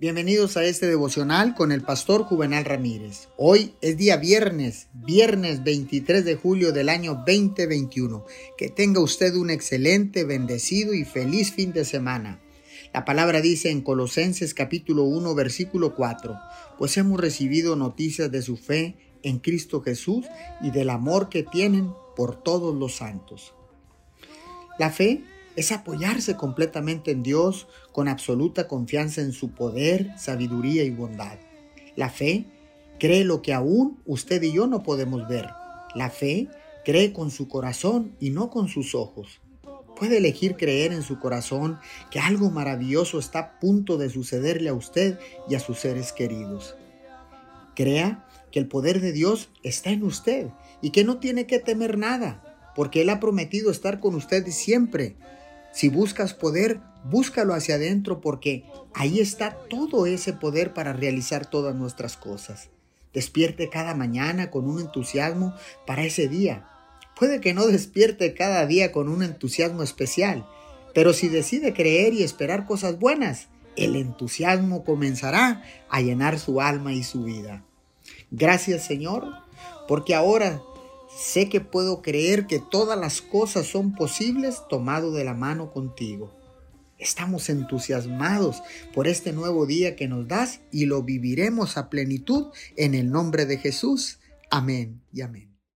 Bienvenidos a este devocional con el pastor Juvenal Ramírez. Hoy es día viernes, viernes 23 de julio del año 2021. Que tenga usted un excelente, bendecido y feliz fin de semana. La palabra dice en Colosenses capítulo 1 versículo 4, pues hemos recibido noticias de su fe en Cristo Jesús y del amor que tienen por todos los santos. La fe es apoyarse completamente en Dios con absoluta confianza en su poder, sabiduría y bondad. La fe cree lo que aún usted y yo no podemos ver. La fe cree con su corazón y no con sus ojos. Puede elegir creer en su corazón que algo maravilloso está a punto de sucederle a usted y a sus seres queridos. Crea que el poder de Dios está en usted y que no tiene que temer nada, porque Él ha prometido estar con usted siempre si buscas poder, búscalo hacia adentro porque ahí está todo ese poder para realizar todas nuestras cosas. Despierte cada mañana con un entusiasmo para ese día. Puede que no despierte cada día con un entusiasmo especial, pero si decide creer y esperar cosas buenas, el entusiasmo comenzará a llenar su alma y su vida. Gracias Señor, porque ahora Sé que puedo creer que todas las cosas son posibles tomado de la mano contigo. Estamos entusiasmados por este nuevo día que nos das y lo viviremos a plenitud en el nombre de Jesús. Amén y amén.